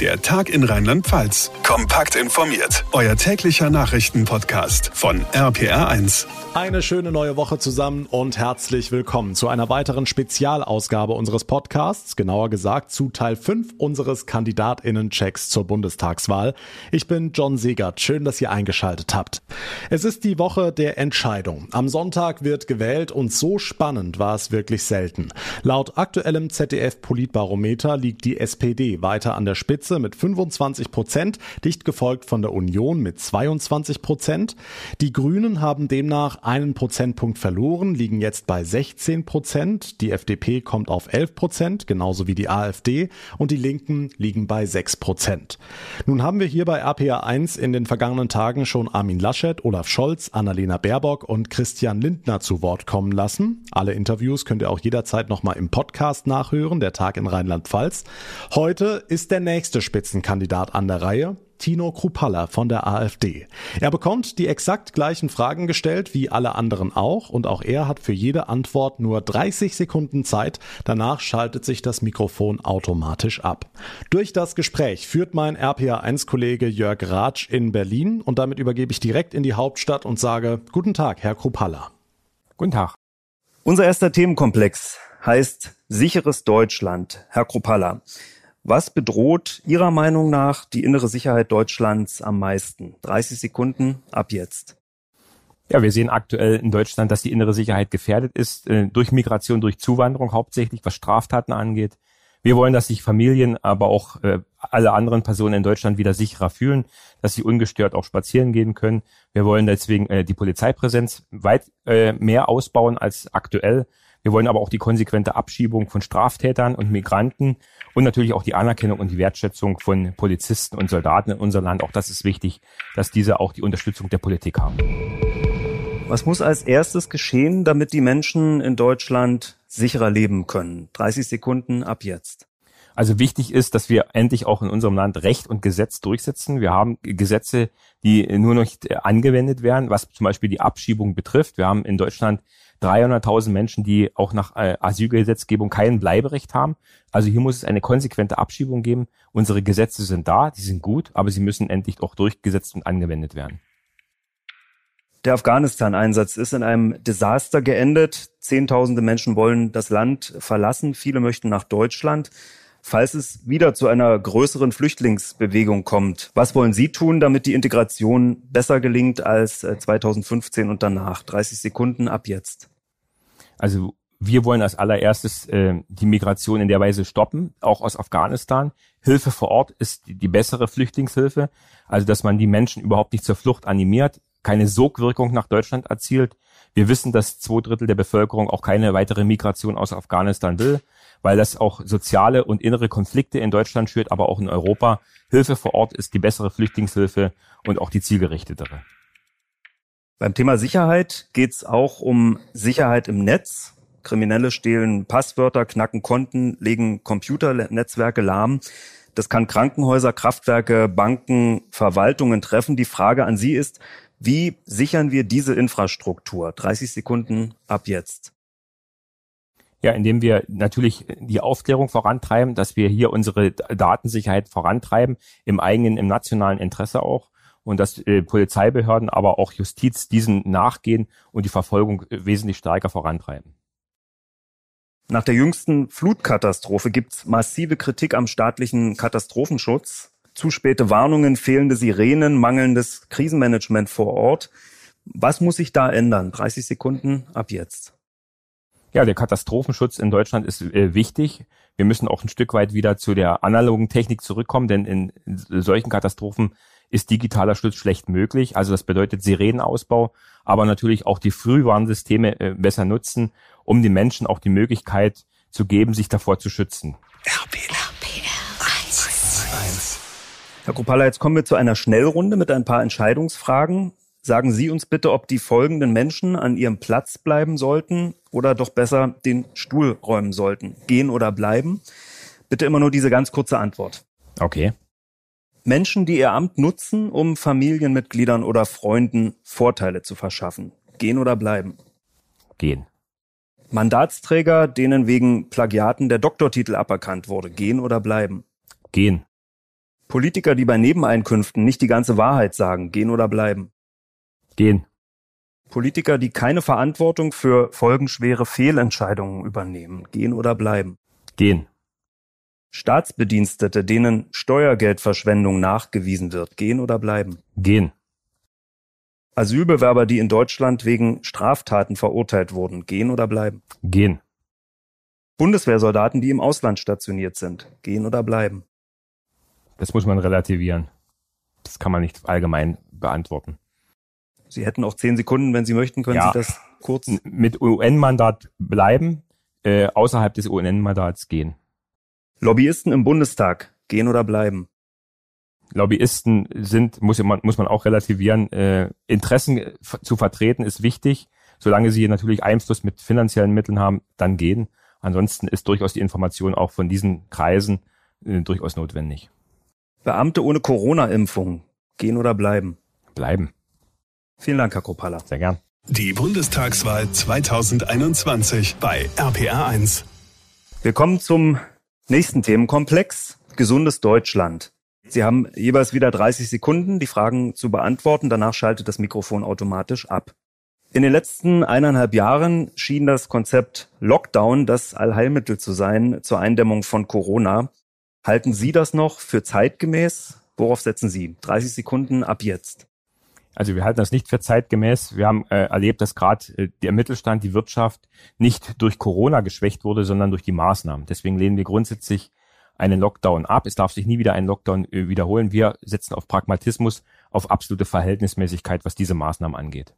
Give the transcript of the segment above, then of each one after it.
Der Tag in Rheinland-Pfalz. Kompakt informiert. Euer täglicher Nachrichtenpodcast von RPR1. Eine schöne neue Woche zusammen und herzlich willkommen zu einer weiteren Spezialausgabe unseres Podcasts, genauer gesagt zu Teil 5 unseres Kandidatinnen-Checks zur Bundestagswahl. Ich bin John Segert. Schön, dass ihr eingeschaltet habt. Es ist die Woche der Entscheidung. Am Sonntag wird gewählt und so spannend war es wirklich selten. Laut aktuellem ZDF-Politbarometer liegt die SPD weiter an der Spitze Spitze mit 25 Prozent, dicht gefolgt von der Union mit 22 Prozent. Die Grünen haben demnach einen Prozentpunkt verloren, liegen jetzt bei 16 Prozent. Die FDP kommt auf 11 Prozent, genauso wie die AfD und die Linken liegen bei 6 Prozent. Nun haben wir hier bei RPA 1 in den vergangenen Tagen schon Armin Laschet, Olaf Scholz, Annalena Baerbock und Christian Lindner zu Wort kommen lassen. Alle Interviews könnt ihr auch jederzeit nochmal im Podcast nachhören, der Tag in Rheinland-Pfalz. Heute ist der nächste nächste Spitzenkandidat an der Reihe, Tino Krupalla von der AfD. Er bekommt die exakt gleichen Fragen gestellt wie alle anderen auch und auch er hat für jede Antwort nur 30 Sekunden Zeit. Danach schaltet sich das Mikrofon automatisch ab. Durch das Gespräch führt mein RPA1-Kollege Jörg Ratsch in Berlin und damit übergebe ich direkt in die Hauptstadt und sage Guten Tag, Herr Krupalla. Guten Tag. Unser erster Themenkomplex heißt sicheres Deutschland. Herr Krupalla, was bedroht Ihrer Meinung nach die innere Sicherheit Deutschlands am meisten? 30 Sekunden ab jetzt. Ja, wir sehen aktuell in Deutschland, dass die innere Sicherheit gefährdet ist, äh, durch Migration, durch Zuwanderung hauptsächlich, was Straftaten angeht. Wir wollen, dass sich Familien, aber auch äh, alle anderen Personen in Deutschland wieder sicherer fühlen, dass sie ungestört auch spazieren gehen können. Wir wollen deswegen äh, die Polizeipräsenz weit mehr ausbauen als aktuell. Wir wollen aber auch die konsequente Abschiebung von Straftätern und Migranten und natürlich auch die Anerkennung und die Wertschätzung von Polizisten und Soldaten in unserem Land. Auch das ist wichtig, dass diese auch die Unterstützung der Politik haben. Was muss als erstes geschehen, damit die Menschen in Deutschland sicherer leben können? 30 Sekunden ab jetzt. Also wichtig ist, dass wir endlich auch in unserem Land Recht und Gesetz durchsetzen. Wir haben Gesetze, die nur noch angewendet werden, was zum Beispiel die Abschiebung betrifft. Wir haben in Deutschland 300.000 Menschen, die auch nach äh, Asylgesetzgebung kein Bleiberecht haben. Also hier muss es eine konsequente Abschiebung geben. Unsere Gesetze sind da, die sind gut, aber sie müssen endlich auch durchgesetzt und angewendet werden. Der Afghanistan-Einsatz ist in einem Desaster geendet. Zehntausende Menschen wollen das Land verlassen. Viele möchten nach Deutschland. Falls es wieder zu einer größeren Flüchtlingsbewegung kommt, was wollen Sie tun, damit die Integration besser gelingt als 2015 äh, und danach? 30 Sekunden ab jetzt. Also wir wollen als allererstes äh, die Migration in der Weise stoppen, auch aus Afghanistan. Hilfe vor Ort ist die, die bessere Flüchtlingshilfe, also dass man die Menschen überhaupt nicht zur Flucht animiert, keine Sogwirkung nach Deutschland erzielt. Wir wissen, dass zwei Drittel der Bevölkerung auch keine weitere Migration aus Afghanistan will, weil das auch soziale und innere Konflikte in Deutschland schürt, aber auch in Europa. Hilfe vor Ort ist die bessere Flüchtlingshilfe und auch die zielgerichtetere. Beim Thema Sicherheit geht es auch um Sicherheit im Netz. Kriminelle stehlen Passwörter, knacken Konten, legen Computernetzwerke lahm. Das kann Krankenhäuser, Kraftwerke, Banken, Verwaltungen treffen. Die Frage an Sie ist, wie sichern wir diese Infrastruktur? 30 Sekunden ab jetzt. Ja, indem wir natürlich die Aufklärung vorantreiben, dass wir hier unsere Datensicherheit vorantreiben, im eigenen, im nationalen Interesse auch und dass äh, Polizeibehörden, aber auch Justiz diesen nachgehen und die Verfolgung wesentlich stärker vorantreiben. Nach der jüngsten Flutkatastrophe gibt's massive Kritik am staatlichen Katastrophenschutz. Zu späte Warnungen, fehlende Sirenen, mangelndes Krisenmanagement vor Ort. Was muss sich da ändern? 30 Sekunden ab jetzt. Ja, der Katastrophenschutz in Deutschland ist äh, wichtig. Wir müssen auch ein Stück weit wieder zu der analogen Technik zurückkommen, denn in, in solchen Katastrophen ist digitaler Schutz schlecht möglich. Also das bedeutet Sirenenausbau, aber natürlich auch die Frühwarnsysteme äh, besser nutzen, um den Menschen auch die Möglichkeit zu geben, sich davor zu schützen. Herr Kropala, jetzt kommen wir zu einer Schnellrunde mit ein paar Entscheidungsfragen. Sagen Sie uns bitte, ob die folgenden Menschen an ihrem Platz bleiben sollten oder doch besser den Stuhl räumen sollten. Gehen oder bleiben? Bitte immer nur diese ganz kurze Antwort. Okay. Menschen, die ihr Amt nutzen, um Familienmitgliedern oder Freunden Vorteile zu verschaffen. Gehen oder bleiben? Gehen. Mandatsträger, denen wegen Plagiaten der Doktortitel aberkannt wurde. Gehen oder bleiben? Gehen. Politiker, die bei Nebeneinkünften nicht die ganze Wahrheit sagen, gehen oder bleiben? Gehen. Politiker, die keine Verantwortung für folgenschwere Fehlentscheidungen übernehmen, gehen oder bleiben? Gehen. Staatsbedienstete, denen Steuergeldverschwendung nachgewiesen wird, gehen oder bleiben? Gehen. Asylbewerber, die in Deutschland wegen Straftaten verurteilt wurden, gehen oder bleiben? Gehen. Bundeswehrsoldaten, die im Ausland stationiert sind, gehen oder bleiben? Das muss man relativieren. Das kann man nicht allgemein beantworten. Sie hätten auch zehn Sekunden, wenn Sie möchten, können Ja. Sie das kurz. Mit UN-Mandat bleiben, äh, außerhalb des UN-Mandats gehen. Lobbyisten im Bundestag, gehen oder bleiben? Lobbyisten sind, muss man, muss man auch relativieren, äh, Interessen zu vertreten ist wichtig. Solange sie natürlich Einfluss mit finanziellen Mitteln haben, dann gehen. Ansonsten ist durchaus die Information auch von diesen Kreisen äh, durchaus notwendig. Beamte ohne Corona-Impfung, gehen oder bleiben? Bleiben. Vielen Dank, Herr Kropala. Sehr gern. Die Bundestagswahl 2021 bei RPR1. Wir kommen zum nächsten Themenkomplex, gesundes Deutschland. Sie haben jeweils wieder 30 Sekunden, die Fragen zu beantworten. Danach schaltet das Mikrofon automatisch ab. In den letzten eineinhalb Jahren schien das Konzept Lockdown das Allheilmittel zu sein zur Eindämmung von Corona. Halten Sie das noch für zeitgemäß? Worauf setzen Sie? 30 Sekunden ab jetzt. Also wir halten das nicht für zeitgemäß. Wir haben äh, erlebt, dass gerade äh, der Mittelstand, die Wirtschaft nicht durch Corona geschwächt wurde, sondern durch die Maßnahmen. Deswegen lehnen wir grundsätzlich einen Lockdown ab. Es darf sich nie wieder ein Lockdown äh, wiederholen. Wir setzen auf Pragmatismus, auf absolute Verhältnismäßigkeit, was diese Maßnahmen angeht.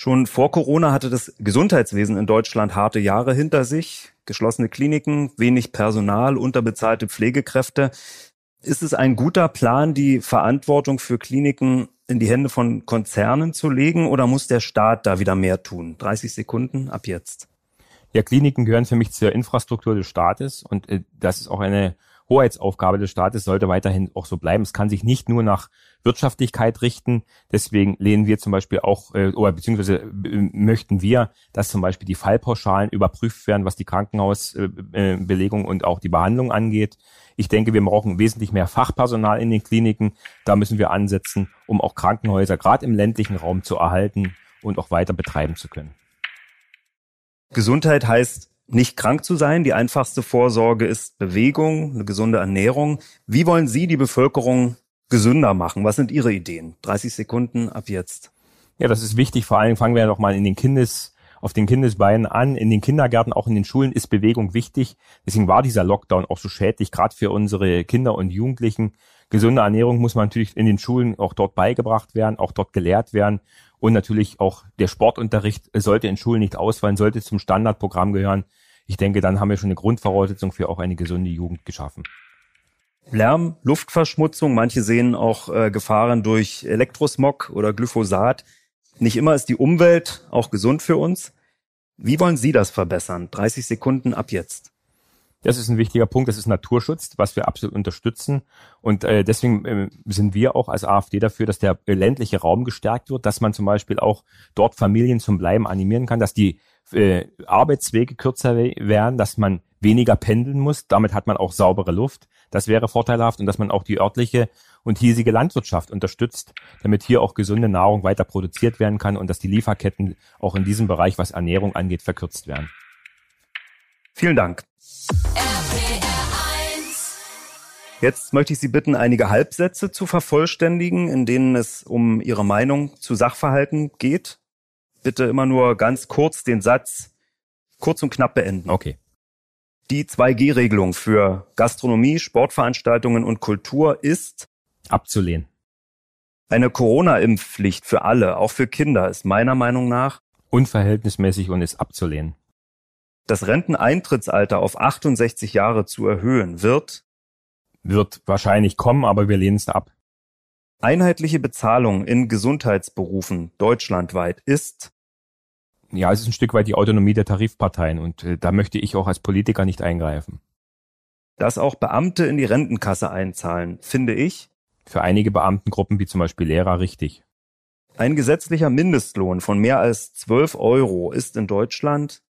Schon vor Corona hatte das Gesundheitswesen in Deutschland harte Jahre hinter sich. Geschlossene Kliniken, wenig Personal, unterbezahlte Pflegekräfte. Ist es ein guter Plan, die Verantwortung für Kliniken in die Hände von Konzernen zu legen oder muss der Staat da wieder mehr tun? 30 Sekunden ab jetzt. Ja, Kliniken gehören für mich zur Infrastruktur des Staates und äh, das ist auch eine Hoheitsaufgabe des Staates, sollte weiterhin auch so bleiben. Es kann sich nicht nur nach Wirtschaftlichkeit richten. Deswegen lehnen wir zum Beispiel auch, äh, oder beziehungsweise äh, möchten wir, dass zum Beispiel die Fallpauschalen überprüft werden, was die Krankenhausbelegung und auch die Behandlung angeht. Ich denke, wir brauchen wesentlich mehr Fachpersonal in den Kliniken. Da müssen wir ansetzen, um auch Krankenhäuser gerade im ländlichen Raum zu erhalten und auch weiter betreiben zu können. Gesundheit heißt nicht krank zu sein. Die einfachste Vorsorge ist Bewegung, eine gesunde Ernährung. Wie wollen Sie die Bevölkerung gesünder machen? Was sind Ihre Ideen? 30 Sekunden ab jetzt. Ja, das ist wichtig. Vor allem fangen wir noch mal in den Kindes, auf den Kindesbeinen an. In den Kindergärten, auch in den Schulen ist Bewegung wichtig. Deswegen war dieser Lockdown auch so schädlich, gerade für unsere Kinder und Jugendlichen. Gesunde Ernährung muss man natürlich in den Schulen auch dort beigebracht werden, auch dort gelehrt werden. Und natürlich auch der Sportunterricht sollte in Schulen nicht ausfallen, sollte zum Standardprogramm gehören. Ich denke, dann haben wir schon eine Grundvoraussetzung für auch eine gesunde Jugend geschaffen. Lärm, Luftverschmutzung, manche sehen auch äh, Gefahren durch Elektrosmog oder Glyphosat. Nicht immer ist die Umwelt auch gesund für uns. Wie wollen Sie das verbessern? 30 Sekunden ab jetzt. Das ist ein wichtiger Punkt. Das ist Naturschutz, was wir absolut unterstützen. Und äh, deswegen äh, sind wir auch als AfD dafür, dass der ländliche Raum gestärkt wird, dass man zum Beispiel auch dort Familien zum Bleiben animieren kann, dass die äh, Arbeitswege kürzer we- werden, dass man weniger pendeln muss. Damit hat man auch saubere Luft. Das wäre vorteilhaft und dass man auch die örtliche und hiesige Landwirtschaft unterstützt, damit hier auch gesunde Nahrung weiter produziert werden kann und dass die Lieferketten auch in diesem Bereich, was Ernährung angeht, verkürzt werden. Vielen Dank. Jetzt möchte ich Sie bitten, einige Halbsätze zu vervollständigen, in denen es um Ihre Meinung zu Sachverhalten geht. Bitte immer nur ganz kurz den Satz kurz und knapp beenden. Okay. Die 2G-Regelung für Gastronomie, Sportveranstaltungen und Kultur ist Abzulehnen. eine Corona-Impfpflicht für alle, auch für Kinder, ist meiner Meinung nach Unverhältnismäßig und ist abzulehnen. Das Renteneintrittsalter auf 68 Jahre zu erhöhen, wird Wird wahrscheinlich kommen, aber wir lehnen es ab. einheitliche Bezahlung in Gesundheitsberufen deutschlandweit ist Ja, es ist ein Stück weit die Autonomie der Tarifparteien und äh, da möchte ich auch als Politiker nicht eingreifen. dass auch Beamte in die Rentenkasse einzahlen, finde ich Für einige Beamtengruppen, wie zum Beispiel Lehrer, richtig. ein gesetzlicher Mindestlohn von mehr als 12 Euro ist in Deutschland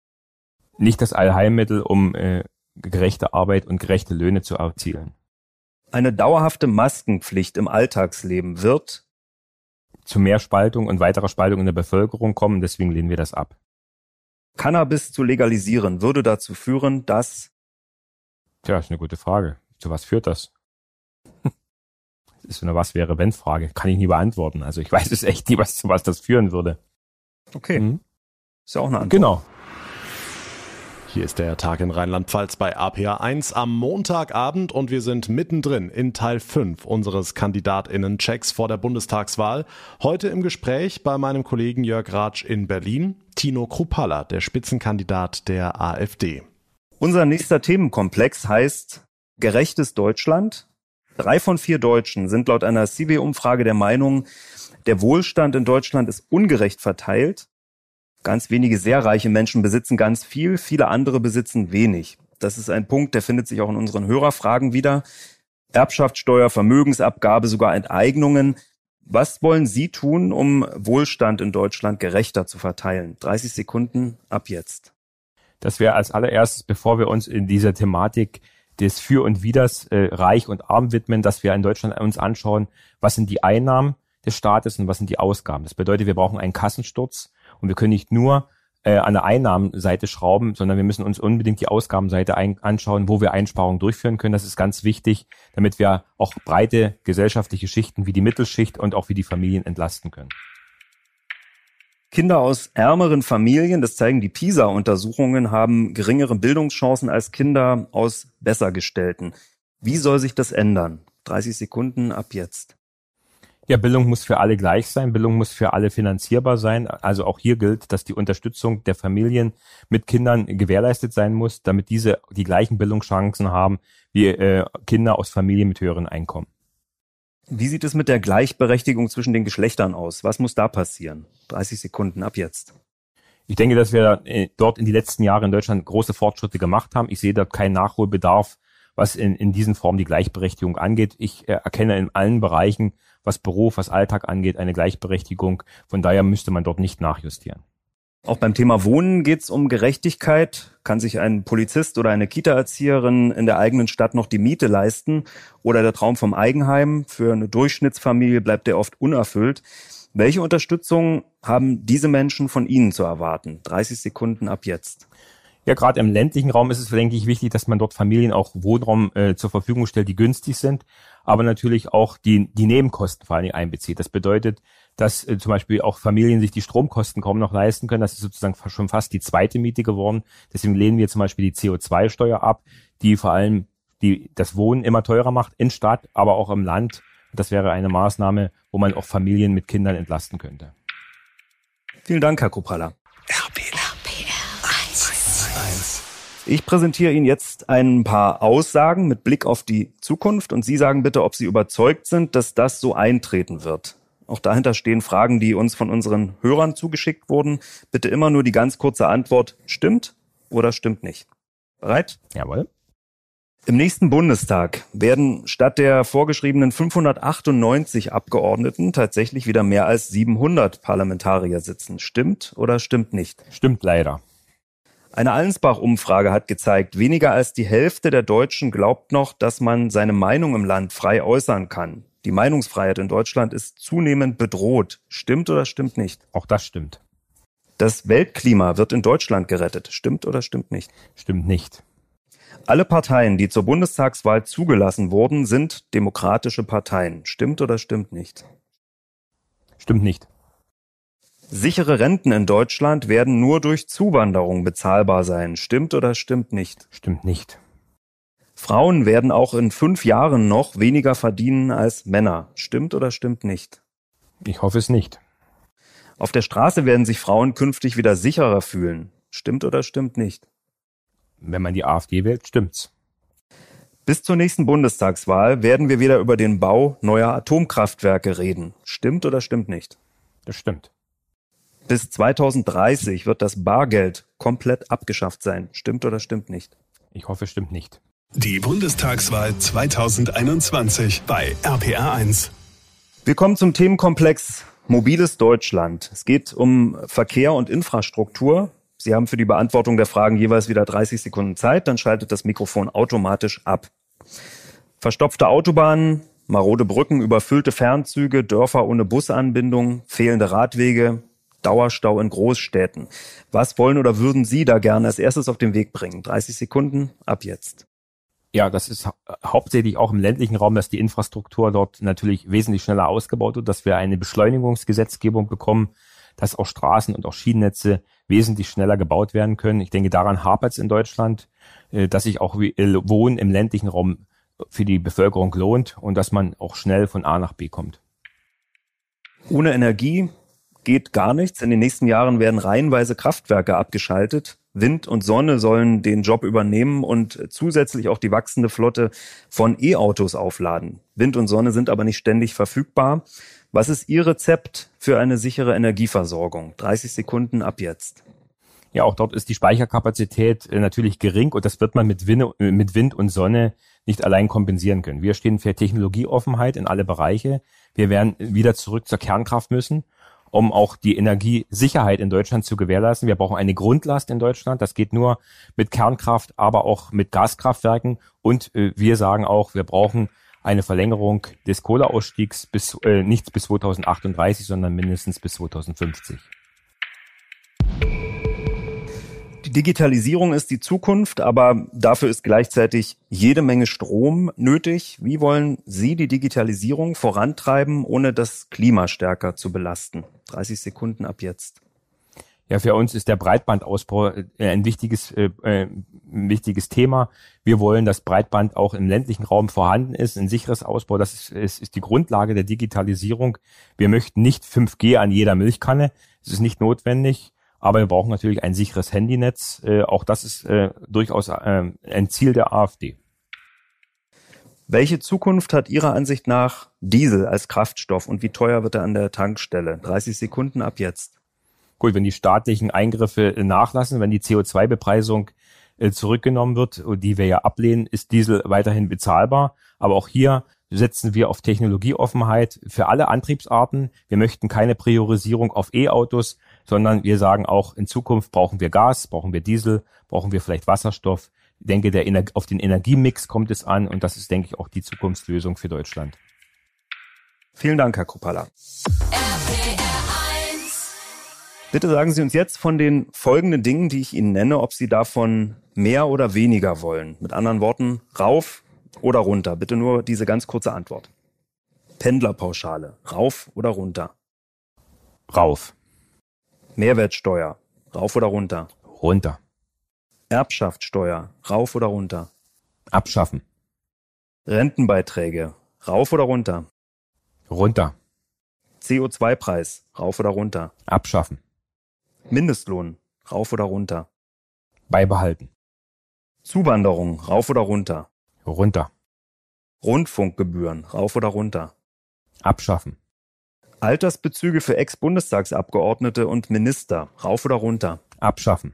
Nicht das Allheilmittel, um äh, gerechte Arbeit und gerechte Löhne zu erzielen. Eine dauerhafte Maskenpflicht im Alltagsleben wird zu mehr Spaltung und weiterer Spaltung in der Bevölkerung kommen. Deswegen lehnen wir das ab. Cannabis zu legalisieren würde dazu führen, dass Tja, ist eine gute Frage. Zu was führt das? das ist eine Was wäre wenn Frage. Kann ich nie beantworten. Also ich weiß es echt nie, was, zu was das führen würde. Okay. Mhm. Ist ja auch eine Antwort. Genau. Hier ist der Tag in Rheinland-Pfalz bei APA1 am Montagabend und wir sind mittendrin in Teil 5 unseres Kandidatinnen-Checks vor der Bundestagswahl. Heute im Gespräch bei meinem Kollegen Jörg Ratsch in Berlin, Tino Krupalla, der Spitzenkandidat der AfD. Unser nächster Themenkomplex heißt Gerechtes Deutschland. Drei von vier Deutschen sind laut einer CB-Umfrage der Meinung, der Wohlstand in Deutschland ist ungerecht verteilt. Ganz wenige sehr reiche Menschen besitzen ganz viel, viele andere besitzen wenig. Das ist ein Punkt, der findet sich auch in unseren Hörerfragen wieder. Erbschaftssteuer, Vermögensabgabe, sogar Enteignungen. Was wollen Sie tun, um Wohlstand in Deutschland gerechter zu verteilen? 30 Sekunden ab jetzt dass wir als allererstes, bevor wir uns in dieser Thematik des Für und Widers äh, reich und arm widmen, dass wir in Deutschland uns anschauen, was sind die Einnahmen des Staates und was sind die Ausgaben. Das bedeutet, wir brauchen einen Kassensturz und wir können nicht nur äh, an der Einnahmenseite schrauben, sondern wir müssen uns unbedingt die Ausgabenseite ein anschauen, wo wir Einsparungen durchführen können. Das ist ganz wichtig, damit wir auch breite gesellschaftliche Schichten wie die Mittelschicht und auch wie die Familien entlasten können. Kinder aus ärmeren Familien, das zeigen die PISA-Untersuchungen, haben geringere Bildungschancen als Kinder aus bessergestellten. Wie soll sich das ändern? 30 Sekunden ab jetzt. Ja, Bildung muss für alle gleich sein, Bildung muss für alle finanzierbar sein. Also auch hier gilt, dass die Unterstützung der Familien mit Kindern gewährleistet sein muss, damit diese die gleichen Bildungschancen haben wie äh, Kinder aus Familien mit höheren Einkommen. Wie sieht es mit der Gleichberechtigung zwischen den Geschlechtern aus? Was muss da passieren? 30 Sekunden ab jetzt. Ich denke, dass wir äh, dort in die letzten Jahre in Deutschland große Fortschritte gemacht haben. Ich sehe da keinen Nachholbedarf, was in, in diesen Formen die Gleichberechtigung angeht. Ich äh, erkenne in allen Bereichen, was Beruf, was Alltag angeht, eine Gleichberechtigung. Von daher müsste man dort nicht nachjustieren. Auch beim Thema Wohnen geht es um Gerechtigkeit. Kann sich ein Polizist oder eine Kita-Erzieherin in der eigenen Stadt noch die Miete leisten? Oder der Traum vom Eigenheim? Für eine Durchschnittsfamilie bleibt der oft unerfüllt. Welche Unterstützung haben diese Menschen von Ihnen zu erwarten? 30 Sekunden ab jetzt. Ja, gerade im ländlichen Raum ist es, denke ich, wichtig, dass man dort Familien auch Wohnraum äh, zur Verfügung stellt, die günstig sind, aber natürlich auch die, die Nebenkosten vor allem einbezieht. Das bedeutet, dass äh, zum Beispiel auch Familien sich die Stromkosten kaum noch leisten können. Das ist sozusagen schon fast die zweite Miete geworden. Deswegen lehnen wir zum Beispiel die CO2-Steuer ab, die vor allem die das Wohnen immer teurer macht in Stadt, aber auch im Land. Das wäre eine Maßnahme, wo man auch Familien mit Kindern entlasten könnte. Vielen Dank, Herr Kopala. Ich präsentiere Ihnen jetzt ein paar Aussagen mit Blick auf die Zukunft und Sie sagen bitte, ob Sie überzeugt sind, dass das so eintreten wird. Auch dahinter stehen Fragen, die uns von unseren Hörern zugeschickt wurden. Bitte immer nur die ganz kurze Antwort, stimmt oder stimmt nicht. Bereit? Jawohl. Im nächsten Bundestag werden statt der vorgeschriebenen 598 Abgeordneten tatsächlich wieder mehr als 700 Parlamentarier sitzen. Stimmt oder stimmt nicht? Stimmt leider. Eine Allensbach-Umfrage hat gezeigt, weniger als die Hälfte der Deutschen glaubt noch, dass man seine Meinung im Land frei äußern kann. Die Meinungsfreiheit in Deutschland ist zunehmend bedroht. Stimmt oder stimmt nicht? Auch das stimmt. Das Weltklima wird in Deutschland gerettet. Stimmt oder stimmt nicht? Stimmt nicht. Alle Parteien, die zur Bundestagswahl zugelassen wurden, sind demokratische Parteien. Stimmt oder stimmt nicht? Stimmt nicht. Sichere Renten in Deutschland werden nur durch Zuwanderung bezahlbar sein. Stimmt oder stimmt nicht? Stimmt nicht. Frauen werden auch in fünf Jahren noch weniger verdienen als Männer. Stimmt oder stimmt nicht? Ich hoffe es nicht. Auf der Straße werden sich Frauen künftig wieder sicherer fühlen. Stimmt oder stimmt nicht? Wenn man die AfD wählt, stimmt's. Bis zur nächsten Bundestagswahl werden wir wieder über den Bau neuer Atomkraftwerke reden. Stimmt oder stimmt nicht? Das stimmt. Bis 2030 wird das Bargeld komplett abgeschafft sein. Stimmt oder stimmt nicht? Ich hoffe, es stimmt nicht. Die Bundestagswahl 2021 bei RPR1. Wir kommen zum Themenkomplex Mobiles Deutschland. Es geht um Verkehr und Infrastruktur. Sie haben für die Beantwortung der Fragen jeweils wieder 30 Sekunden Zeit, dann schaltet das Mikrofon automatisch ab. Verstopfte Autobahnen, marode Brücken, überfüllte Fernzüge, Dörfer ohne Busanbindung, fehlende Radwege, Dauerstau in Großstädten. Was wollen oder würden Sie da gerne als erstes auf den Weg bringen? 30 Sekunden ab jetzt. Ja, das ist hauptsächlich auch im ländlichen Raum, dass die Infrastruktur dort natürlich wesentlich schneller ausgebaut wird, dass wir eine Beschleunigungsgesetzgebung bekommen, dass auch Straßen und auch Schienennetze wesentlich schneller gebaut werden können. Ich denke, daran hapert es in Deutschland, äh, dass sich auch äh, Wohnen im ländlichen Raum für die Bevölkerung lohnt und dass man auch schnell von A nach B kommt. Ohne Energie geht gar nichts. In den nächsten Jahren werden reihenweise Kraftwerke abgeschaltet. Wind und Sonne sollen den Job übernehmen und zusätzlich auch die wachsende Flotte von E-Autos aufladen. Wind und Sonne sind aber nicht ständig verfügbar. Was ist Ihr Rezept für eine sichere Energieversorgung? 30 Sekunden ab jetzt. Ja, auch dort ist die Speicherkapazität äh, natürlich gering und das wird man äh, mit Wind und Sonne nicht allein kompensieren können. Wir stehen für Technologieoffenheit in alle Bereiche. Wir werden wieder zurück zur Kernkraft müssen um auch die Energiesicherheit in Deutschland zu gewährleisten. Wir brauchen eine Grundlast in Deutschland. Das geht nur mit Kernkraft, aber auch mit Gaskraftwerken. Und äh, wir sagen auch, wir brauchen eine Verlängerung des Kohleausstiegs bis äh, nicht bis 2038, sondern mindestens bis 2050. Die Digitalisierung ist die Zukunft, aber dafür ist gleichzeitig jede Menge Strom nötig. Wie wollen Sie die Digitalisierung vorantreiben, ohne das Klima stärker zu belasten? 30 Sekunden ab jetzt. Ja, für uns ist der Breitbandausbau äh, ein wichtiges, äh, äh, wichtiges Thema. Wir wollen, dass Breitband auch im ländlichen Raum vorhanden ist, ein sicheres Ausbau. Das ist, ist, ist die Grundlage der Digitalisierung. Wir möchten nicht 5G an jeder Milchkanne. Es ist nicht notwendig. Aber wir brauchen natürlich ein sicheres Handynetz. Äh, auch das ist äh, durchaus äh, ein Ziel der AfD. Welche Zukunft hat Ihrer Ansicht nach Diesel als Kraftstoff und wie teuer wird er an der Tankstelle? 30 Sekunden ab jetzt. Gut, wenn die staatlichen Eingriffe nachlassen, wenn die CO2-Bepreisung äh, zurückgenommen wird, die wir ja ablehnen, ist Diesel weiterhin bezahlbar. Aber auch hier setzen wir auf Technologieoffenheit für alle Antriebsarten. Wir möchten keine Priorisierung auf E-Autos, sondern wir sagen auch, in Zukunft brauchen wir Gas, brauchen wir Diesel, brauchen wir vielleicht Wasserstoff. Ich denke, der Ener auf den Energiemix kommt es an und das ist, denke ich, auch die Zukunftslösung für Deutschland. Vielen Dank, Herr Kruppalla. Bitte sagen Sie uns jetzt von den folgenden Dingen, die ich Ihnen nenne, ob Sie davon mehr oder weniger wollen. Mit anderen Worten, rauf oder runter. Bitte nur diese ganz kurze Antwort. Pendlerpauschale, rauf oder runter? Rauf. Mehrwertsteuer, rauf oder runter? Runter. Erbschaftssteuer, rauf oder runter? Abschaffen. Rentenbeiträge, rauf oder runter? Runter. CO2-Preis, rauf oder runter? Abschaffen. Mindestlohn, rauf oder runter? Beibehalten. Zuwanderung, rauf oder runter? Runter. Rundfunkgebühren, rauf oder runter? Abschaffen. Altersbezüge für Ex-Bundestagsabgeordnete und Minister, rauf oder runter? Abschaffen.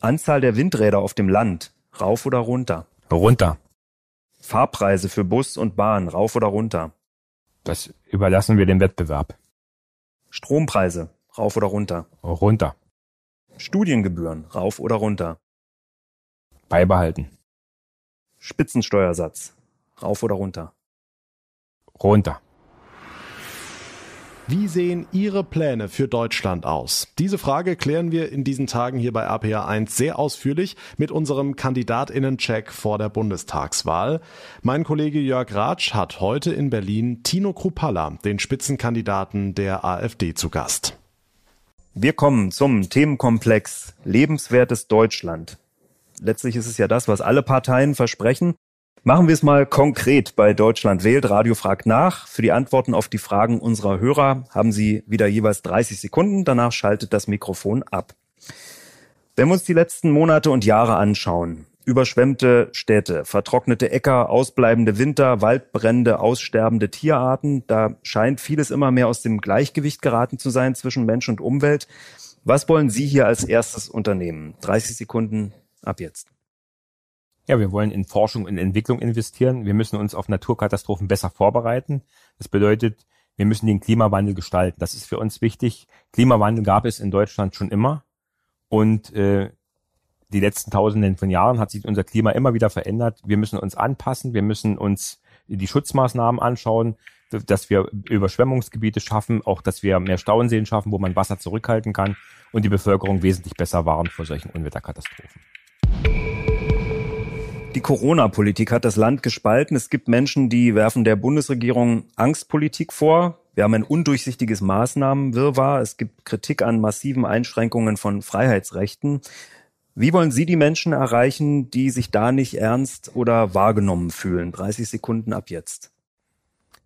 Anzahl der Windräder auf dem Land, rauf oder runter? Runter. Fahrpreise für Bus und Bahn, rauf oder runter? Das überlassen wir dem Wettbewerb. Strompreise, rauf oder runter? Runter. Studiengebühren, rauf oder runter? Beibehalten. Spitzensteuersatz, rauf oder runter? Runter. Wie sehen Ihre Pläne für Deutschland aus? Diese Frage klären wir in diesen Tagen hier bei RPA1 sehr ausführlich mit unserem Kandidatinnencheck vor der Bundestagswahl. Mein Kollege Jörg Ratsch hat heute in Berlin Tino Krupalla, den Spitzenkandidaten der AfD, zu Gast. Wir kommen zum Themenkomplex Lebenswertes Deutschland. Letztlich ist es ja das, was alle Parteien versprechen. Machen wir es mal konkret bei Deutschland wählt. Radio fragt nach. Für die Antworten auf die Fragen unserer Hörer haben Sie wieder jeweils 30 Sekunden. Danach schaltet das Mikrofon ab. Wenn wir uns die letzten Monate und Jahre anschauen, überschwemmte Städte, vertrocknete Äcker, ausbleibende Winter, Waldbrände, aussterbende Tierarten, da scheint vieles immer mehr aus dem Gleichgewicht geraten zu sein zwischen Mensch und Umwelt. Was wollen Sie hier als erstes unternehmen? 30 Sekunden ab jetzt. Ja, wir wollen in Forschung und Entwicklung investieren. Wir müssen uns auf Naturkatastrophen besser vorbereiten. Das bedeutet, wir müssen den Klimawandel gestalten. Das ist für uns wichtig. Klimawandel gab es in Deutschland schon immer. Und äh, die letzten Tausenden von Jahren hat sich unser Klima immer wieder verändert. Wir müssen uns anpassen, wir müssen uns die Schutzmaßnahmen anschauen, dass wir Überschwemmungsgebiete schaffen, auch dass wir mehr Stauenseen schaffen, wo man Wasser zurückhalten kann und die Bevölkerung wesentlich besser warnt vor solchen Unwetterkatastrophen. Die Corona-Politik hat das Land gespalten. Es gibt Menschen, die werfen der Bundesregierung Angstpolitik vor. Wir haben ein undurchsichtiges Maßnahmenwirrwarr. Es gibt Kritik an massiven Einschränkungen von Freiheitsrechten. Wie wollen Sie die Menschen erreichen, die sich da nicht ernst oder wahrgenommen fühlen? 30 Sekunden ab jetzt.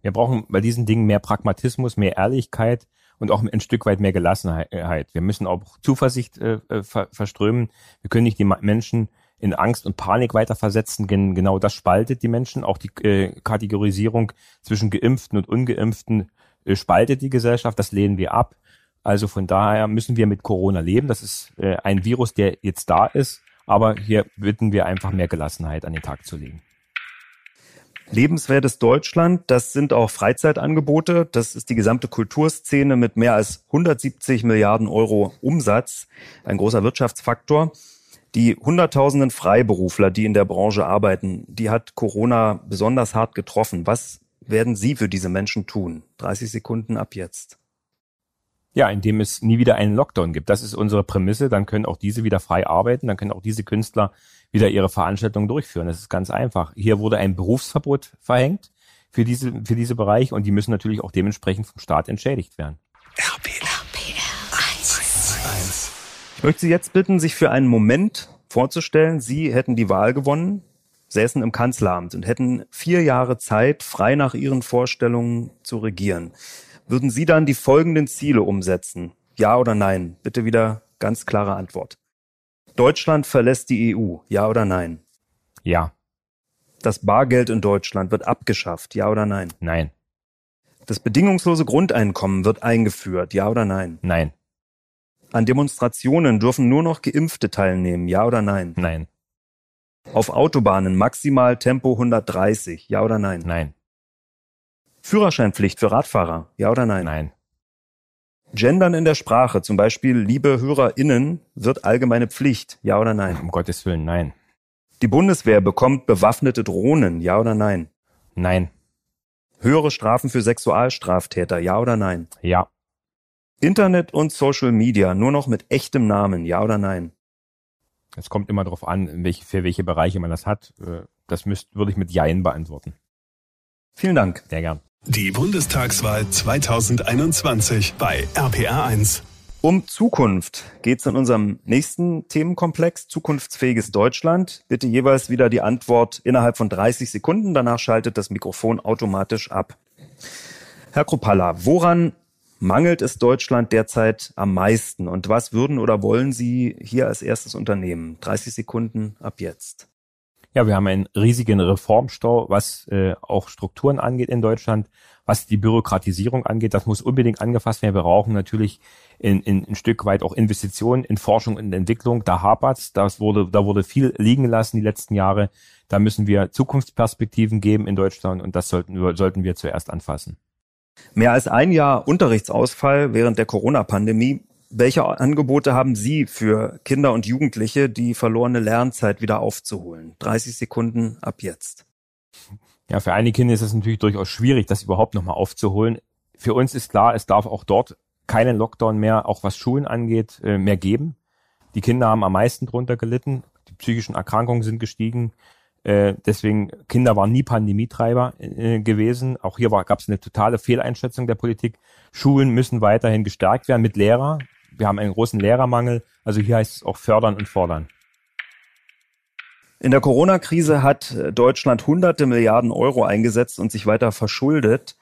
Wir brauchen bei diesen Dingen mehr Pragmatismus, mehr Ehrlichkeit und auch ein Stück weit mehr Gelassenheit. Wir müssen auch Zuversicht äh, äh ver verströmen. Wir können nicht die Menschen in Angst und Panik weiter versetzen. Genau das spaltet die Menschen. Auch die äh, Kategorisierung zwischen Geimpften und Ungeimpften äh, spaltet die Gesellschaft. Das lehnen wir ab. Also von daher müssen wir mit Corona leben. Das ist äh, ein Virus, der jetzt da ist. Aber hier bitten wir einfach mehr Gelassenheit an den Tag zu legen. Lebenswertes Deutschland, das sind auch Freizeitangebote. Das ist die gesamte Kulturszene mit mehr als 170 Milliarden Euro Umsatz. Ein großer Wirtschaftsfaktor. Die Hunderttausenden Freiberufler, die in der Branche arbeiten, die hat Corona besonders hart getroffen. Was werden Sie für diese Menschen tun? 30 Sekunden ab jetzt. Ja, indem es nie wieder einen Lockdown gibt. Das ist unsere Prämisse. Dann können auch diese wieder frei arbeiten. Dann können auch diese Künstler wieder ihre Veranstaltungen durchführen. Das ist ganz einfach. Hier wurde ein Berufsverbot verhängt für diese, für diese Bereiche und die müssen natürlich auch dementsprechend vom Staat entschädigt werden. RPR. Ich möchte Sie jetzt bitten, sich für einen Moment vorzustellen, Sie hätten die Wahl gewonnen, säßen im Kanzleramt und hätten vier Jahre Zeit, frei nach Ihren Vorstellungen zu regieren. Würden Sie dann die folgenden Ziele umsetzen? Ja oder nein? Bitte wieder ganz klare Antwort. Deutschland verlässt die EU. Ja oder nein? Ja. Das Bargeld in Deutschland wird abgeschafft. Ja oder nein? Nein. Das bedingungslose Grundeinkommen wird eingeführt. Ja oder nein? Nein. An Demonstrationen dürfen nur noch Geimpfte teilnehmen, ja oder nein? Nein. Auf Autobahnen maximal Tempo 130, ja oder nein? Nein. Führerscheinpflicht für Radfahrer, ja oder nein? Nein. Gendern in der Sprache, zum Beispiel liebe HörerInnen, wird allgemeine Pflicht, ja oder nein? Um Gottes Willen, nein. Die Bundeswehr bekommt bewaffnete Drohnen, ja oder nein? Nein. Höhere Strafen für Sexualstraftäter, ja oder nein? Ja. Internet und Social Media nur noch mit echtem Namen, ja oder nein? Es kommt immer darauf an, welche, für welche Bereiche man das hat. Äh, das müsst, würde ich mit Jein beantworten. Vielen Dank. Sehr gern. Die Bundestagswahl 2021 bei RPR1. Um Zukunft geht es in unserem nächsten Themenkomplex Zukunftsfähiges Deutschland. Bitte jeweils wieder die Antwort innerhalb von 30 Sekunden. Danach schaltet das Mikrofon automatisch ab. Herr Kropalla, woran mangelt es Deutschland derzeit am meisten? Und was würden oder wollen Sie hier als erstes unternehmen? 30 Sekunden ab jetzt. Ja, wir haben einen riesigen Reformstau, was äh, auch Strukturen angeht in Deutschland, was die Bürokratisierung angeht. Das muss unbedingt angefasst werden. Wir brauchen natürlich in, in, ein Stück weit auch Investitionen in Forschung und Entwicklung. Da hapert's. Das wurde, da wurde viel liegen gelassen die letzten Jahre. Da müssen wir Zukunftsperspektiven geben in Deutschland und das sollten sollten wir zuerst anfassen. Mehr als ein Jahr Unterrichtsausfall während der Corona-Pandemie. Welche Angebote haben Sie für Kinder und Jugendliche, die verlorene Lernzeit wieder aufzuholen? 30 Sekunden ab jetzt. Ja, für einige Kinder ist es natürlich durchaus schwierig, das überhaupt nochmal aufzuholen. Für uns ist klar, es darf auch dort keinen Lockdown mehr, auch was Schulen angeht, äh, mehr geben. Die Kinder haben am meisten drunter gelitten. Die psychischen Erkrankungen sind gestiegen. Äh, deswegen, Kinder waren nie Pandemietreiber äh, gewesen. Auch hier gab es eine totale Fehleinschätzung der Politik. Schulen müssen weiterhin gestärkt werden mit Lehrer. Wir haben einen großen Lehrermangel. Also hier heißt es auch fördern und fordern. In der Corona-Krise hat Deutschland hunderte Milliarden Euro eingesetzt und sich weiter verschuldet.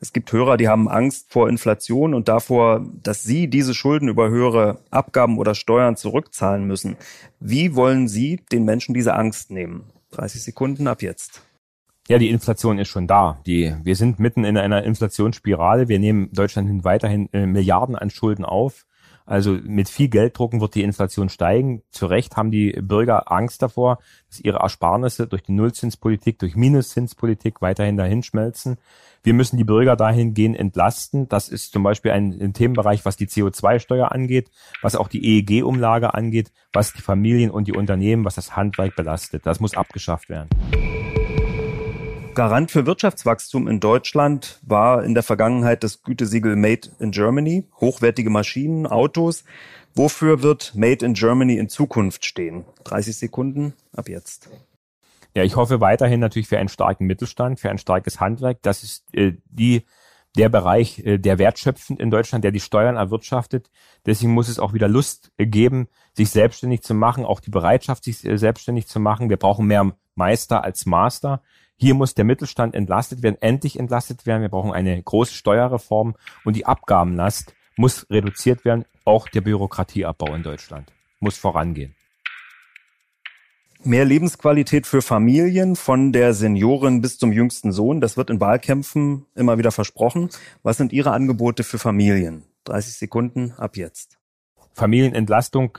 Es gibt Hörer, die haben Angst vor Inflation und davor, dass sie diese Schulden über höhere Abgaben oder Steuern zurückzahlen müssen. Wie wollen Sie den Menschen diese Angst nehmen? 30 Sekunden ab jetzt. Ja, die Inflation ist schon da. Die, wir sind mitten in einer Inflationsspirale. Wir nehmen Deutschland weiterhin äh, Milliarden an Schulden auf. Also mit viel Gelddrucken wird die Inflation steigen. Zu Recht haben die Bürger Angst davor, dass ihre Ersparnisse durch die Nullzinspolitik, durch Minuszinspolitik weiterhin dahin schmelzen. Wir müssen die Bürger dahingehend entlasten. Das ist zum Beispiel ein, ein Themenbereich, was die CO2-Steuer angeht, was auch die EEG-Umlage angeht, was die Familien und die Unternehmen, was das Handwerk belastet. Das muss abgeschafft werden. Garant für Wirtschaftswachstum in Deutschland war in der Vergangenheit das Gütesiegel Made in Germany, hochwertige Maschinen, Autos. Wofür wird Made in Germany in Zukunft stehen? 30 Sekunden ab jetzt. Ja, ich hoffe weiterhin natürlich für einen starken Mittelstand, für ein starkes Handwerk. Das ist äh, die der Bereich, äh, der wertschöpfend in Deutschland, der die Steuern erwirtschaftet. Deswegen muss es auch wieder Lust geben, sich selbstständig zu machen, auch die Bereitschaft, sich äh, selbstständig zu machen. Wir brauchen mehr Meister als Master. Hier muss der Mittelstand entlastet werden, endlich entlastet werden. Wir brauchen eine große Steuerreform und die Abgabenlast muss reduziert werden. Auch der Bürokratieabbau in Deutschland muss vorangehen. Mehr Lebensqualität für Familien von der Seniorin bis zum jüngsten Sohn. Das wird in Wahlkämpfen immer wieder versprochen. Was sind Ihre Angebote für Familien? 30 Sekunden ab jetzt. Familienentlastung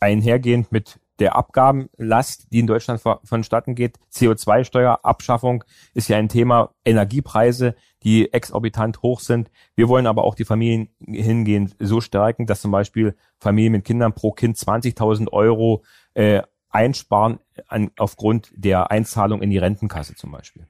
einhergehend mit der Abgabenlast, die in Deutschland vonstatten geht. CO2-Steuerabschaffung ist ja ein Thema. Energiepreise, die exorbitant hoch sind. Wir wollen aber auch die Familien hingehend so stärken, dass zum Beispiel Familien mit Kindern pro Kind 20.000 Euro äh, einsparen an, aufgrund der Einzahlung in die Rentenkasse zum Beispiel.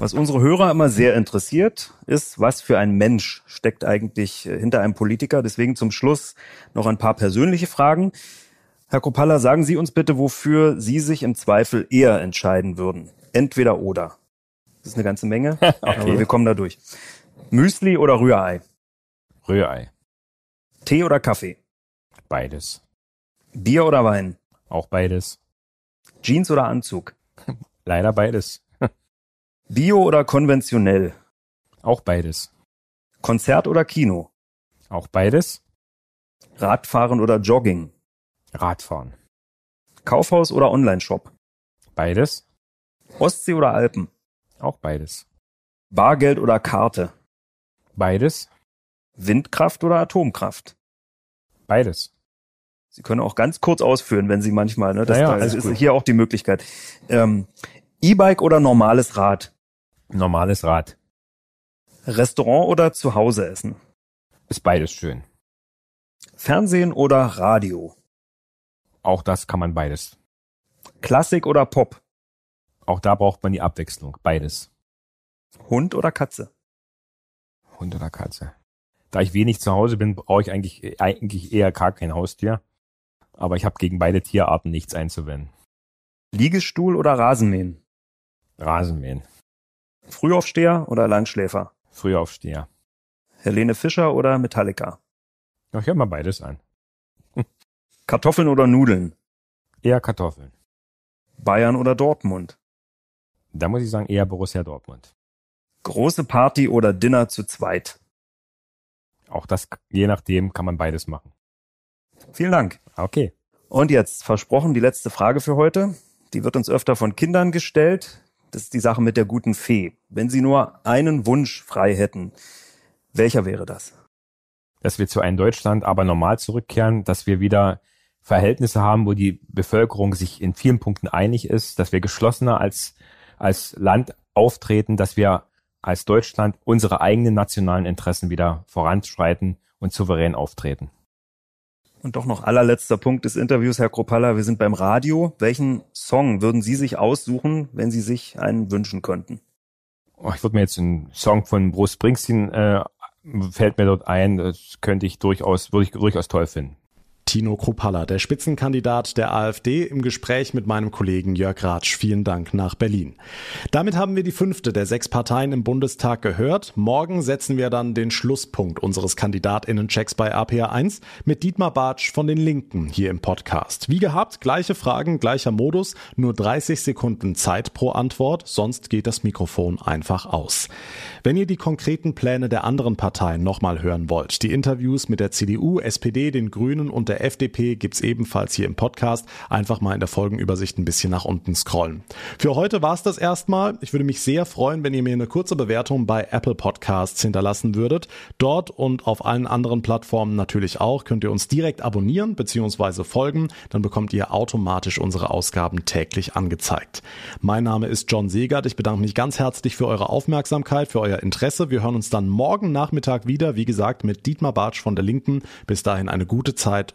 Was unsere Hörer immer sehr interessiert, ist, was für ein Mensch steckt eigentlich äh, hinter einem Politiker. Deswegen zum Schluss noch ein paar persönliche Fragen. Herr Kopalla, sagen Sie uns bitte, wofür Sie sich im Zweifel eher entscheiden würden. Entweder oder. Das ist eine ganze Menge, okay. aber wir kommen da durch. Müsli oder Rührei? Rührei. Tee oder Kaffee? Beides. Bier oder Wein? Auch beides. Jeans oder Anzug? Leider beides. Bio oder konventionell? Auch beides. Konzert oder Kino? Auch beides. Radfahren oder Jogging? Radfahren. Kaufhaus oder Onlineshop? Beides. Ostsee oder Alpen? Auch beides. Bargeld oder Karte? Beides. Windkraft oder Atomkraft? Beides. Sie können auch ganz kurz ausführen, wenn Sie manchmal, ne? Das, naja, das ist hier auch die Möglichkeit. Ähm, E-Bike oder normales Rad? Normales Rad. Restaurant oder zu Hause essen? Ist beides schön. Fernsehen oder Radio? Auch das kann man beides. Klassik oder Pop? Auch da braucht man die Abwechslung. Beides. Hund oder Katze? Hund oder Katze. Da ich wenig zu Hause bin, brauche ich eigentlich, eigentlich eher gar kein Haustier. Aber ich habe gegen beide Tierarten nichts einzuwenden. Liegestuhl oder Rasenmähen? Rasenmähen. Frühaufsteher oder Langschläfer? Frühaufsteher. Helene Fischer oder Metallica? Ja, ich höre mal beides an. Kartoffeln oder Nudeln? Eher Kartoffeln. Bayern oder Dortmund? Da muss ich sagen, eher Borussia Dortmund. Große Party oder Dinner zu zweit? Auch das, je nachdem, kann man beides machen. Vielen Dank. Okay. Und jetzt versprochen die letzte Frage für heute. Die wird uns öfter von Kindern gestellt. Das ist die Sache mit der guten Fee. Wenn Sie nur einen Wunsch frei hätten, welcher wäre das? Dass wir zu einem Deutschland aber normal zurückkehren, dass wir wieder Verhältnisse haben, wo die Bevölkerung sich in vielen Punkten einig ist, dass wir geschlossener als, als Land auftreten, dass wir als Deutschland unsere eigenen nationalen Interessen wieder voranschreiten und souverän auftreten. Und doch noch allerletzter Punkt des Interviews, Herr Kropalla. Wir sind beim Radio. Welchen Song würden Sie sich aussuchen, wenn Sie sich einen wünschen könnten? Oh, ich würde mir jetzt einen Song von Bruce Springsteen äh, fällt mir dort ein. Das könnte ich durchaus, würde ich durchaus toll finden. Tino Kruppalla, der Spitzenkandidat der AfD, im Gespräch mit meinem Kollegen Jörg Ratsch. Vielen Dank nach Berlin. Damit haben wir die fünfte der sechs Parteien im Bundestag gehört. Morgen setzen wir dann den Schlusspunkt unseres Kandidatinnen-Checks bei APA 1 mit Dietmar Bartsch von den Linken hier im Podcast. Wie gehabt, gleiche Fragen, gleicher Modus, nur 30 Sekunden Zeit pro Antwort, sonst geht das Mikrofon einfach aus. Wenn ihr die konkreten Pläne der anderen Parteien nochmal hören wollt, die Interviews mit der CDU, SPD, den Grünen und der der FDP gibt's ebenfalls hier im Podcast. Einfach mal in der Folgenübersicht ein bisschen nach unten scrollen. Für heute war's das erstmal. Ich würde mich sehr freuen, wenn ihr mir eine kurze Bewertung bei Apple Podcasts hinterlassen würdet. Dort und auf allen anderen Plattformen natürlich auch könnt ihr uns direkt abonnieren bzw. folgen. Dann bekommt ihr automatisch unsere Ausgaben täglich angezeigt. Mein Name ist John Segert. Ich bedanke mich ganz herzlich für eure Aufmerksamkeit, für euer Interesse. Wir hören uns dann morgen Nachmittag wieder, wie gesagt, mit Dietmar Bartsch von der Linken. Bis dahin eine gute Zeit